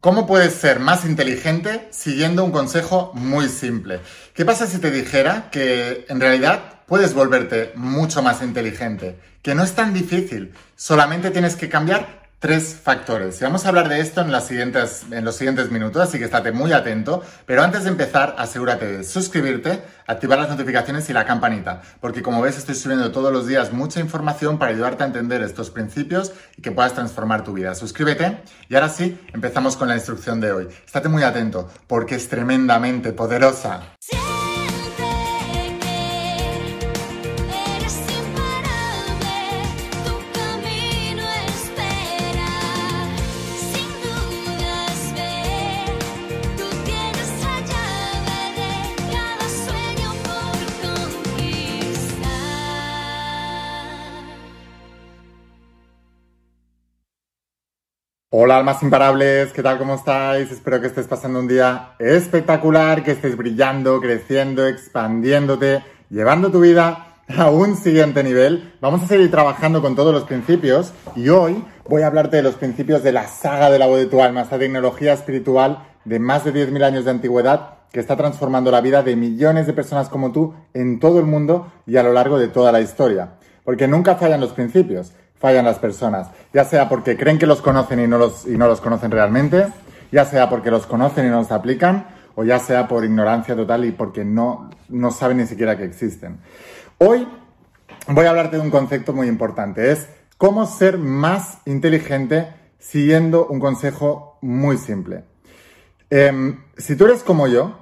¿Cómo puedes ser más inteligente siguiendo un consejo muy simple? ¿Qué pasa si te dijera que en realidad puedes volverte mucho más inteligente? Que no es tan difícil, solamente tienes que cambiar tres factores. Y vamos a hablar de esto en, los siguientes minutos, así que estate muy atento. Pero antes de empezar, asegúrate de suscribirte, activar las notificaciones y la campanita, porque como ves estoy subiendo todos los días mucha información para ayudarte a entender estos principios y que puedas transformar tu vida. Suscríbete y ahora sí, empezamos con la instrucción de hoy. Estate muy atento, porque es tremendamente poderosa. Hola almas imparables, ¿qué tal? ¿Cómo estáis? Espero que estés pasando un día espectacular, que estés brillando, creciendo, expandiéndote, llevando tu vida a un siguiente nivel. Vamos a seguir trabajando con todos los principios y hoy voy a hablarte de los principios de la saga de la voz de tu alma, esta tecnología espiritual de más de 10.000 años de antigüedad que está transformando la vida de millones de personas como tú en todo el mundo y a lo largo de toda la historia. Porque nunca fallan los principios fallan las personas, ya sea porque creen que los conocen y no los, y no los conocen realmente, ya sea porque los conocen y no los aplican, o ya sea por ignorancia total y porque no, no saben ni siquiera que existen. Hoy voy a hablarte de un concepto muy importante, es cómo ser más inteligente siguiendo un consejo muy simple. Em, si tú eres como yo,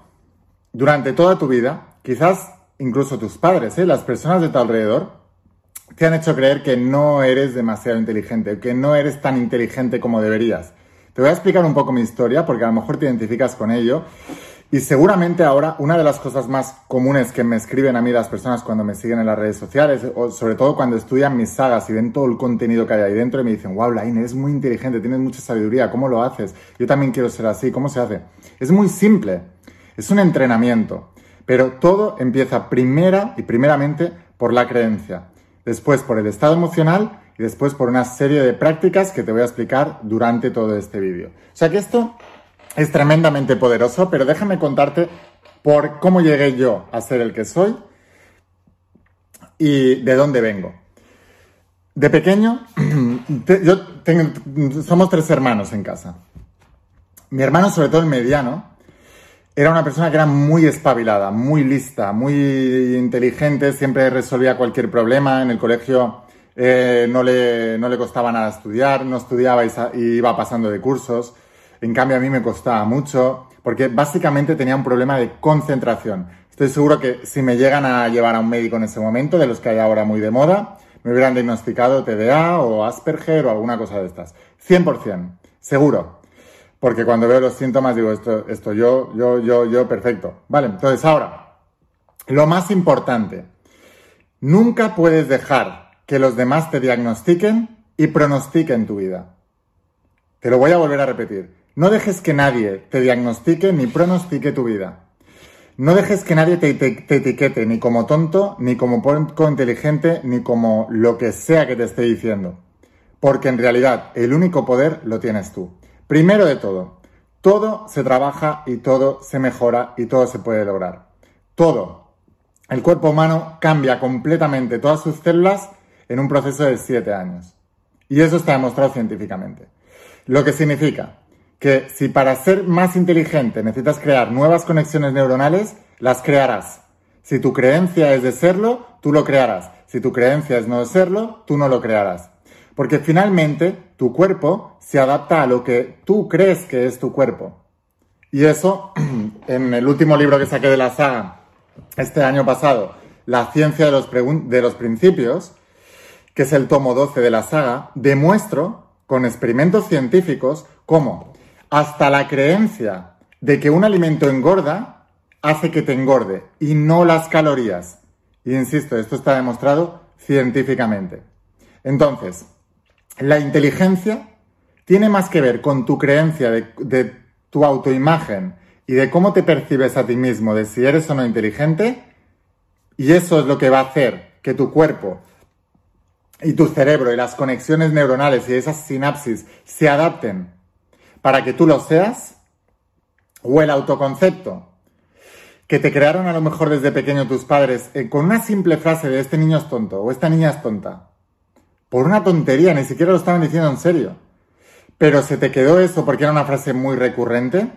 durante toda tu vida, quizás incluso tus padres, ¿eh? las personas de tu alrededor, te han hecho creer que no eres demasiado inteligente, que no eres tan inteligente como deberías. Te voy a explicar un poco mi historia porque a lo mejor te identificas con ello. Y seguramente ahora una de las cosas más comunes que me escriben a mí las personas cuando me siguen en las redes sociales, o sobre todo cuando estudian mis sagas y ven todo el contenido que hay ahí dentro y me dicen, wow, Laine, eres muy inteligente, tienes mucha sabiduría, ¿cómo lo haces? Yo también quiero ser así, ¿cómo se hace? Es muy simple, es un entrenamiento, pero todo empieza primera y primeramente por la creencia después por el estado emocional y después por una serie de prácticas que te voy a explicar durante todo este vídeo. O sea que esto es tremendamente poderoso, pero déjame contarte por cómo llegué yo a ser el que soy y de dónde vengo. De pequeño, yo somos tres hermanos en casa. Mi hermano, sobre todo el mediano, era una persona que era muy espabilada, muy lista, muy inteligente, siempre resolvía cualquier problema. En el colegio eh, no, le, no, le, costaba nada estudiar, no estudiaba y, iba pasando de cursos. En cambio, a mí me costaba mucho, porque básicamente tenía un problema de concentración. Estoy seguro que si me llegan a llevar a un médico en ese momento, de los que hay ahora muy de moda, me hubieran diagnosticado TDA o Asperger o alguna cosa de estas. 100%, seguro. Porque cuando veo los síntomas digo, esto, esto yo, yo, yo, yo, perfecto. Vale, entonces ahora, lo más importante, nunca puedes dejar que los demás te diagnostiquen y pronostiquen tu vida. Te lo voy a volver a repetir. No dejes que nadie te diagnostique ni pronostique tu vida. No dejes que nadie te, te, etiquete ni como tonto, ni como poco inteligente, ni como lo que sea que te esté diciendo. Porque en realidad el único poder lo tienes tú. Primero de todo, todo se trabaja y todo se mejora y todo se puede lograr. Todo. El cuerpo humano cambia completamente todas sus células en un proceso de siete años. Y eso está demostrado científicamente. Lo que significa que si para ser más inteligente necesitas crear nuevas conexiones neuronales, las crearás. Si tu creencia es de serlo, tú lo crearás. Si tu creencia es no de serlo, tú no lo crearás. Porque finalmente tu cuerpo se adapta a lo que tú crees que es tu cuerpo. Y eso, en el último libro que saqué de la saga este año pasado, La ciencia de los, principios, que es el tomo 12 de la saga, demuestro con experimentos científicos cómo hasta la creencia de que un alimento engorda hace que te engorde y no las calorías. Y insisto, esto está demostrado científicamente. Entonces, la inteligencia tiene más que ver con tu creencia de, tu autoimagen y de cómo te percibes a ti mismo, de si eres o no inteligente, y eso es lo que va a hacer que tu cuerpo y tu cerebro y las conexiones neuronales y esas sinapsis se adapten para que tú lo seas, o el autoconcepto que te crearon a lo mejor desde pequeño tus padres eh, con una simple frase de este niño es tonto o esta niña es tonta, por una tontería, ni siquiera lo estaban diciendo en serio, pero se te quedó eso porque era una frase muy recurrente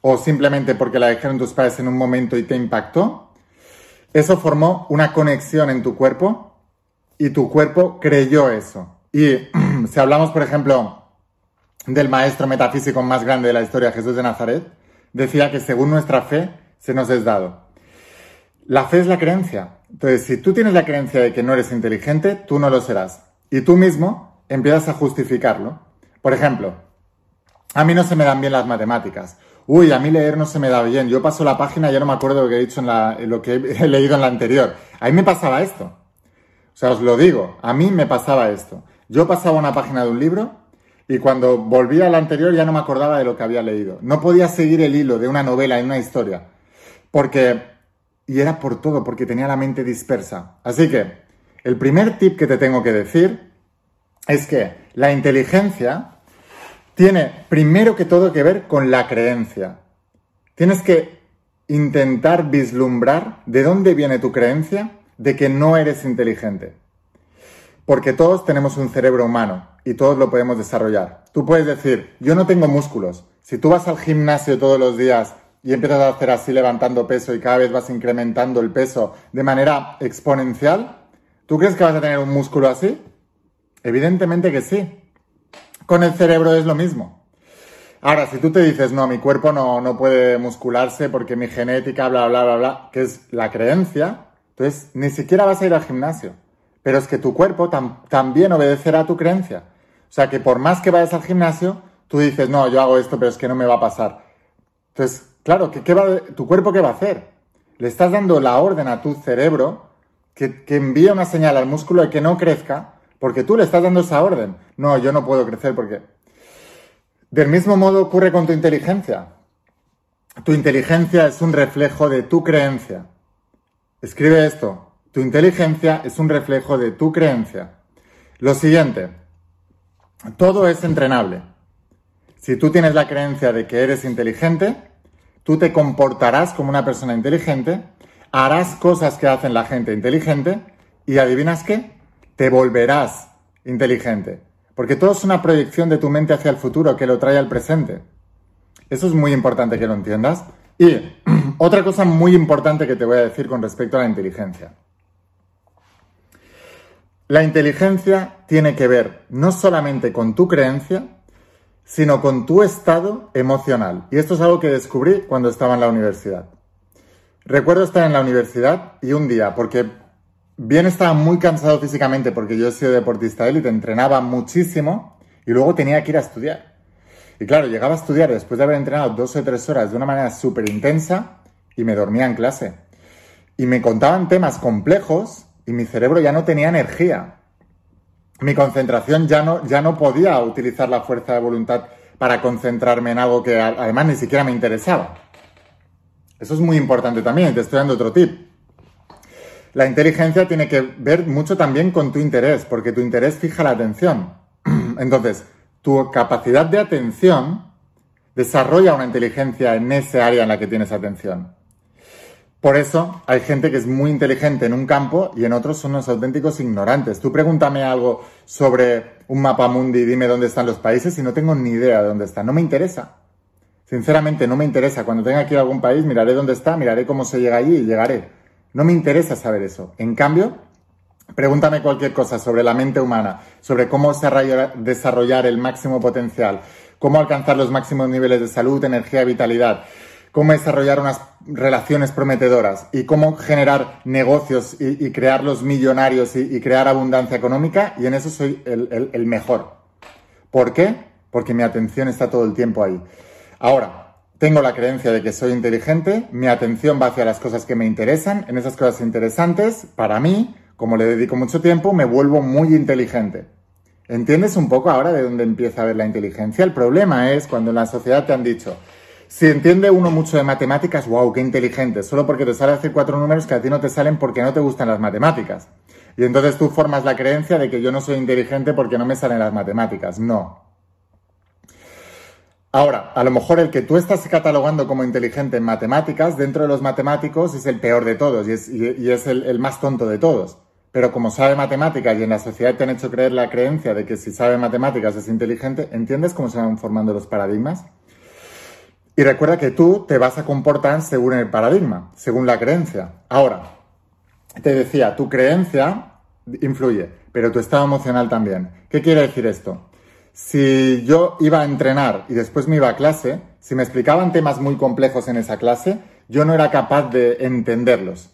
o simplemente porque la dijeron tus padres en un momento y te impactó, eso formó una conexión en tu cuerpo y tu cuerpo creyó eso. Y si hablamos, por ejemplo, del maestro metafísico más grande de la historia, Jesús de Nazaret, decía que según nuestra fe se nos es dado. La fe es la creencia. Entonces, si tú tienes la creencia de que no eres inteligente, tú no lo serás. Y tú mismo empiezas a justificarlo. Por ejemplo, a mí no se me dan bien las matemáticas. Uy, a mí leer no se me da bien. Yo paso la página y ya no me acuerdo lo que he dicho en, lo que he leído en la anterior. A mí me pasaba esto. O sea, os lo digo, a mí me pasaba esto. Yo pasaba una página de un libro y cuando volvía a la anterior ya no me acordaba de lo que había leído. No podía seguir el hilo de una novela, de una historia. Porque, y era por todo, porque tenía la mente dispersa. Así que, el primer tip que te tengo que decir es que la inteligencia tiene primero que todo que ver con la creencia. Tienes que intentar vislumbrar de dónde viene tu creencia de que no eres inteligente. Porque todos tenemos un cerebro humano y todos lo podemos desarrollar. Tú puedes decir, yo no tengo músculos. Si tú vas al gimnasio todos los días y empiezas a hacer así levantando peso y cada vez vas incrementando el peso de manera exponencial, ¿tú crees que vas a tener un músculo así? Evidentemente que sí. Con el cerebro es lo mismo. Ahora, si tú te dices, no, mi cuerpo no, no puede muscularse porque mi genética, bla, bla, bla, bla, que es la creencia, entonces ni siquiera vas a ir al gimnasio. Pero es que tu cuerpo también obedecerá a tu creencia. O sea que por más que vayas al gimnasio, tú dices, no, yo hago esto, pero es que no me va a pasar. Entonces, Claro, ¿qué, va, ¿tu cuerpo qué va a hacer? Le estás dando la orden a tu cerebro que, envía una señal al músculo de que no crezca porque tú le estás dando esa orden. No, yo no puedo crecer porque... Del mismo modo ocurre con tu inteligencia. Tu inteligencia es un reflejo de tu creencia. Escribe esto. Tu inteligencia es un reflejo de tu creencia. Lo siguiente. Todo es entrenable. Si tú tienes la creencia de que eres inteligente, Tú te comportarás como una persona inteligente, harás cosas que hacen la gente inteligente y adivinas qué? Te volverás inteligente. Porque todo es una proyección de tu mente hacia el futuro que lo trae al presente. Eso es muy importante que lo entiendas. Y otra cosa muy importante que te voy a decir con respecto a la inteligencia. La inteligencia tiene que ver no solamente con tu creencia, sino con tu estado emocional. Y esto es algo que descubrí cuando estaba en la universidad. Recuerdo estar en la universidad y un día, porque bien estaba muy cansado físicamente, porque yo he sido deportista élite, entrenaba muchísimo y luego tenía que ir a estudiar. Y claro, llegaba a estudiar después de haber entrenado dos o tres horas de una manera súper intensa y me dormía en clase. Y me contaban temas complejos y mi cerebro ya no tenía energía mi concentración ya no, ya no podía utilizar la fuerza de voluntad para concentrarme en algo que además ni siquiera me interesaba. Eso es muy importante también, te estoy dando otro tip. La inteligencia tiene que ver mucho también con tu interés, porque tu interés fija la atención. Entonces, tu capacidad de atención desarrolla una inteligencia en ese área en la que tienes atención. Por eso hay gente que es muy inteligente en un campo y en otros son unos auténticos ignorantes. Tú pregúntame algo sobre un mapa mundi dime dónde están los países y no tengo ni idea de dónde están. No me interesa. Sinceramente, no me interesa. Cuando tenga que ir a algún país, miraré dónde está, miraré cómo se llega allí y llegaré. No me interesa saber eso. En cambio, pregúntame cualquier cosa sobre la mente humana, sobre cómo desarrollar el máximo potencial, cómo alcanzar los máximos niveles de salud, energía, vitalidad cómo desarrollar unas relaciones prometedoras y cómo generar negocios y, crearlos millonarios y, crear abundancia económica y en eso soy el, mejor. ¿Por qué? Porque mi atención está todo el tiempo ahí. Ahora, tengo la creencia de que soy inteligente, mi atención va hacia las cosas que me interesan, en esas cosas interesantes, para mí, como le dedico mucho tiempo, me vuelvo muy inteligente. ¿Entiendes un poco ahora de dónde empieza a ver la inteligencia? El problema es cuando en la sociedad te han dicho, si entiende uno mucho de matemáticas, wow, qué inteligente, solo porque te sale hacer cuatro números que a ti no te salen porque no te gustan las matemáticas. Y entonces tú formas la creencia de que yo no soy inteligente porque no me salen las matemáticas. No. Ahora, a lo mejor el que tú estás catalogando como inteligente en matemáticas, dentro de los matemáticos es el peor de todos y es, el, más tonto de todos. Pero como sabe matemáticas y en la sociedad te han hecho creer la creencia de que si sabe matemáticas es inteligente, ¿entiendes cómo se van formando los paradigmas? Y recuerda que tú te vas a comportar según el paradigma, según la creencia. Ahora, te decía, tu creencia influye, pero tu estado emocional también. ¿Qué quiere decir esto? Si yo iba a entrenar y después me iba a clase, si me explicaban temas muy complejos en esa clase, yo no era capaz de entenderlos.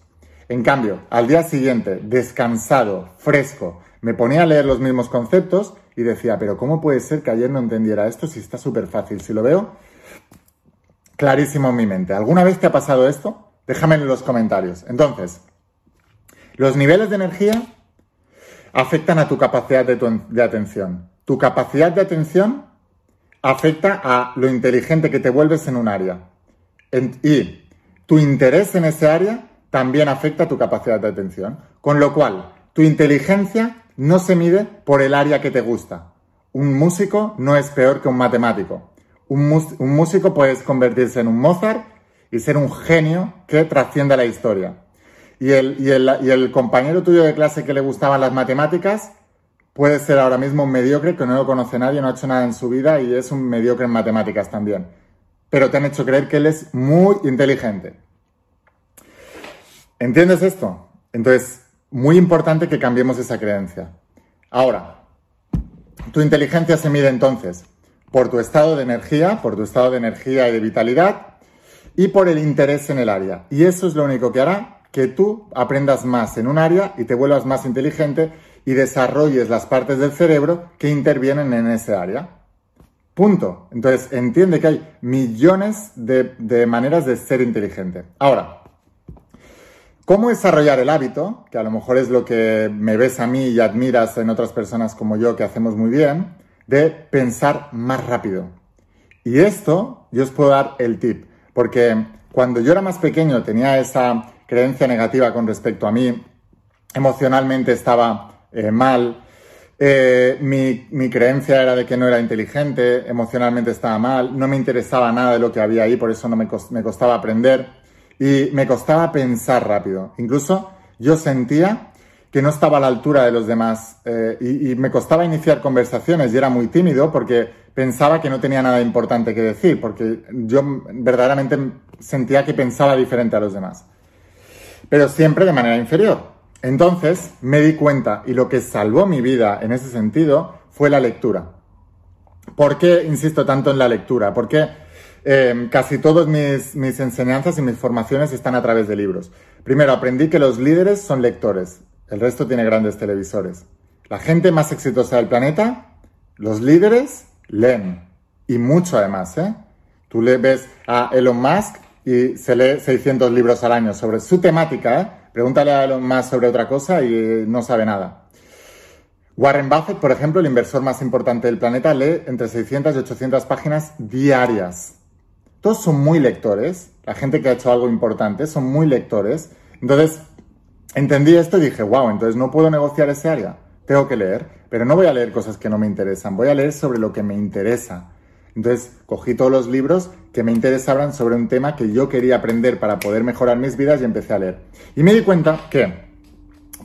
En cambio, al día siguiente, descansado, fresco, me ponía a leer los mismos conceptos y decía, pero ¿cómo puede ser que ayer no entendiera esto si está súper fácil? Si lo veo clarísimo en mi mente. ¿Alguna vez te ha pasado esto? Déjame en los comentarios. Entonces, los niveles de energía afectan a tu capacidad de atención tu capacidad de atención afecta a lo inteligente que te vuelves en un área. y tu interés en ese área también afecta a tu capacidad de atención. Con lo cual, tu inteligencia no se mide por el área que te gusta. Un músico no es peor que un matemático. Un, músico puede convertirse en un Mozart y ser un genio que trasciende la historia. Y el compañero tuyo de clase que le gustaban las matemáticas puede ser ahora mismo un mediocre que no lo conoce nadie, no ha hecho nada en su vida y es un mediocre en matemáticas también. Pero te han hecho creer que él es muy inteligente. ¿Entiendes esto? Entonces, muy importante que cambiemos esa creencia. Ahora, tu inteligencia se mide entonces por tu estado de energía, por tu estado de energía y de vitalidad y por el interés en el área. Y eso es lo único que hará que tú aprendas más en un área y te vuelvas más inteligente y desarrolles las partes del cerebro que intervienen en ese área. Punto. Entonces, entiende que hay millones de, maneras de ser inteligente. Ahora, ¿cómo desarrollar el hábito? Que a lo mejor es lo que me ves a mí y admiras en otras personas como yo que hacemos muy bien, de pensar más rápido. Y esto yo os puedo dar el tip, porque cuando yo era más pequeño tenía esa creencia negativa con respecto a mí, emocionalmente estaba eh, mal. Eh, mi, creencia era de que no era inteligente, emocionalmente estaba mal, no me interesaba nada de lo que había ahí, por eso no me, costaba aprender y me costaba pensar rápido. Incluso yo sentía que no estaba a la altura de los demás eh, y, me costaba iniciar conversaciones y era muy tímido porque pensaba que no tenía nada importante que decir, porque yo verdaderamente sentía que pensaba diferente a los demás, pero siempre de manera inferior. Entonces me di cuenta y lo que salvó mi vida en ese sentido fue la lectura. ¿Por qué insisto tanto en la lectura? Porque eh, casi todas mis, mis enseñanzas y mis formaciones están a través de libros. Primero, aprendí que los líderes son lectores, el resto tiene grandes televisores. La gente más exitosa del planeta, los líderes, leen. Y mucho además, ¿eh? Tú le ves a Elon Musk y se lee 600 libros al año sobre su temática, ¿eh? Pregúntale más sobre otra cosa y no sabe nada. Warren Buffett, por ejemplo, el inversor más importante del planeta, lee entre 600 y 800 páginas diarias. Todos son muy lectores, la gente que ha hecho algo importante son muy lectores. Entonces, entendí esto y dije, wow, entonces no puedo negociar ese área, tengo que leer, pero no voy a leer cosas que no me interesan, voy a leer sobre lo que me interesa. Entonces cogí todos los libros que me interesaban sobre un tema que yo quería aprender para poder mejorar mis vidas y empecé a leer. Y me di cuenta que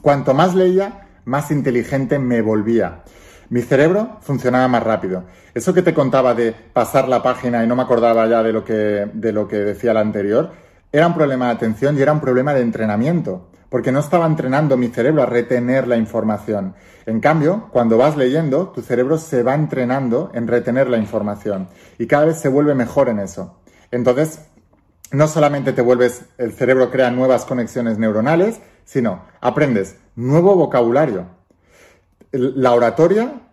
cuanto más leía, más inteligente me volvía. Mi cerebro funcionaba más rápido. Eso que te contaba de pasar la página y no me acordaba ya de lo que, de lo que decía la anterior, era un problema de atención y era un problema de entrenamiento porque no estaba entrenando mi cerebro a retener la información. En cambio, cuando vas leyendo, tu cerebro se va entrenando en retener la información y cada vez se vuelve mejor en eso. Entonces, no solamente te vuelves, el cerebro crea nuevas conexiones neuronales, sino aprendes nuevo vocabulario. La oratoria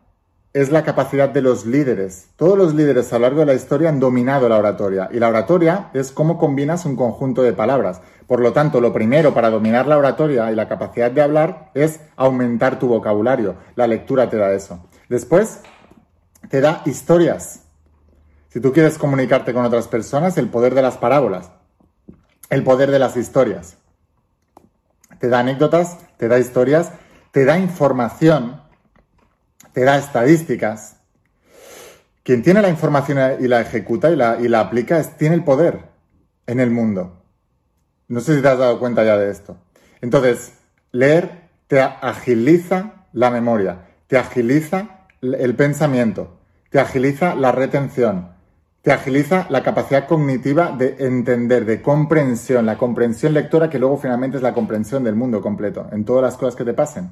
es la capacidad de los líderes. Todos los líderes a lo largo de la historia han dominado la oratoria y la oratoria es cómo combinas un conjunto de palabras. Por lo tanto, lo primero para dominar la oratoria y la capacidad de hablar es aumentar tu vocabulario. La lectura te da eso. Después, te da historias. Si tú quieres comunicarte con otras personas, el poder de las parábolas, el poder de las historias. Te da anécdotas, te da historias, te da información te da estadísticas, quien tiene la información y la ejecuta y la, y la aplica es, tiene el poder en el mundo. No sé si te has dado cuenta ya de esto. Entonces, leer te agiliza la memoria, te agiliza el pensamiento, te agiliza la retención, te agiliza la capacidad cognitiva de entender, de comprensión, la comprensión lectora que luego finalmente es la comprensión del mundo completo, en todas las cosas que te pasen.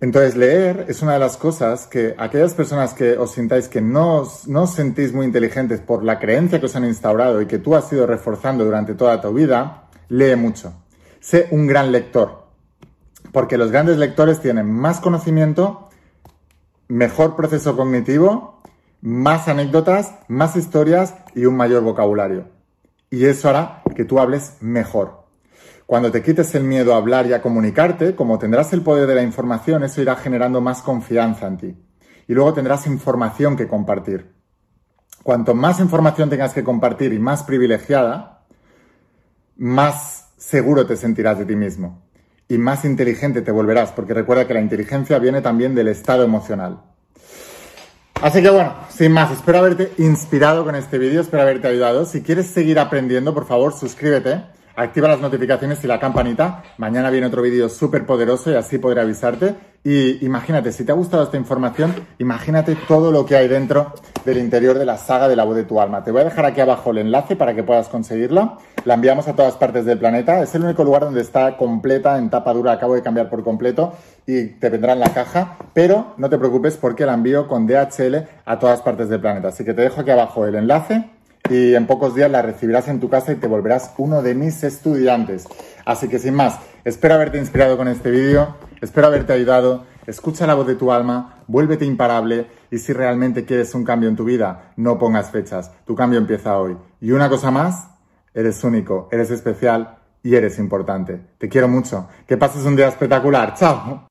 Entonces, leer es una de las cosas que aquellas personas que os sintáis que no no os sentís muy inteligentes por la creencia que os han instaurado y que tú has ido reforzando durante toda tu vida, lee mucho. Sé un gran lector, porque los grandes lectores tienen más conocimiento, mejor proceso cognitivo más anécdotas, más historias y un mayor vocabulario. Y eso hará que tú hables mejor. Cuando te quites el miedo a hablar y a comunicarte, como tendrás el poder de la información, eso irá generando más confianza en ti. Y luego tendrás información que compartir. Cuanto más información tengas que compartir y más privilegiada, más seguro te sentirás de ti mismo. Y más inteligente te volverás, porque recuerda que la inteligencia viene también del estado emocional. Así que bueno, sin más, espero haberte inspirado con este vídeo, espero haberte ayudado. Si quieres seguir aprendiendo, por favor, suscríbete, activa las notificaciones y la campanita. Mañana viene otro vídeo súper poderoso y así podré avisarte. Y imagínate, si te ha gustado esta información, imagínate todo lo que hay dentro del interior de la saga de la voz de tu alma. Te voy a dejar aquí abajo el enlace para que puedas conseguirla. La enviamos a todas partes del planeta. Es el único lugar donde está completa en tapa dura. Acabo de cambiar por completo y te vendrá en la caja. Pero no te preocupes porque la envío con DHL a todas partes del planeta. Así que te dejo aquí abajo el enlace y en pocos días la recibirás en tu casa y te volverás uno de mis estudiantes. Así que sin más, espero haberte inspirado con este vídeo, espero haberte ayudado. Escucha la voz de tu alma, vuélvete imparable y si realmente quieres un cambio en tu vida, no pongas fechas. Tu cambio empieza hoy. Y una cosa más, Eres único, eres especial y eres importante. Te quiero mucho. Que pases un día espectacular. Chao.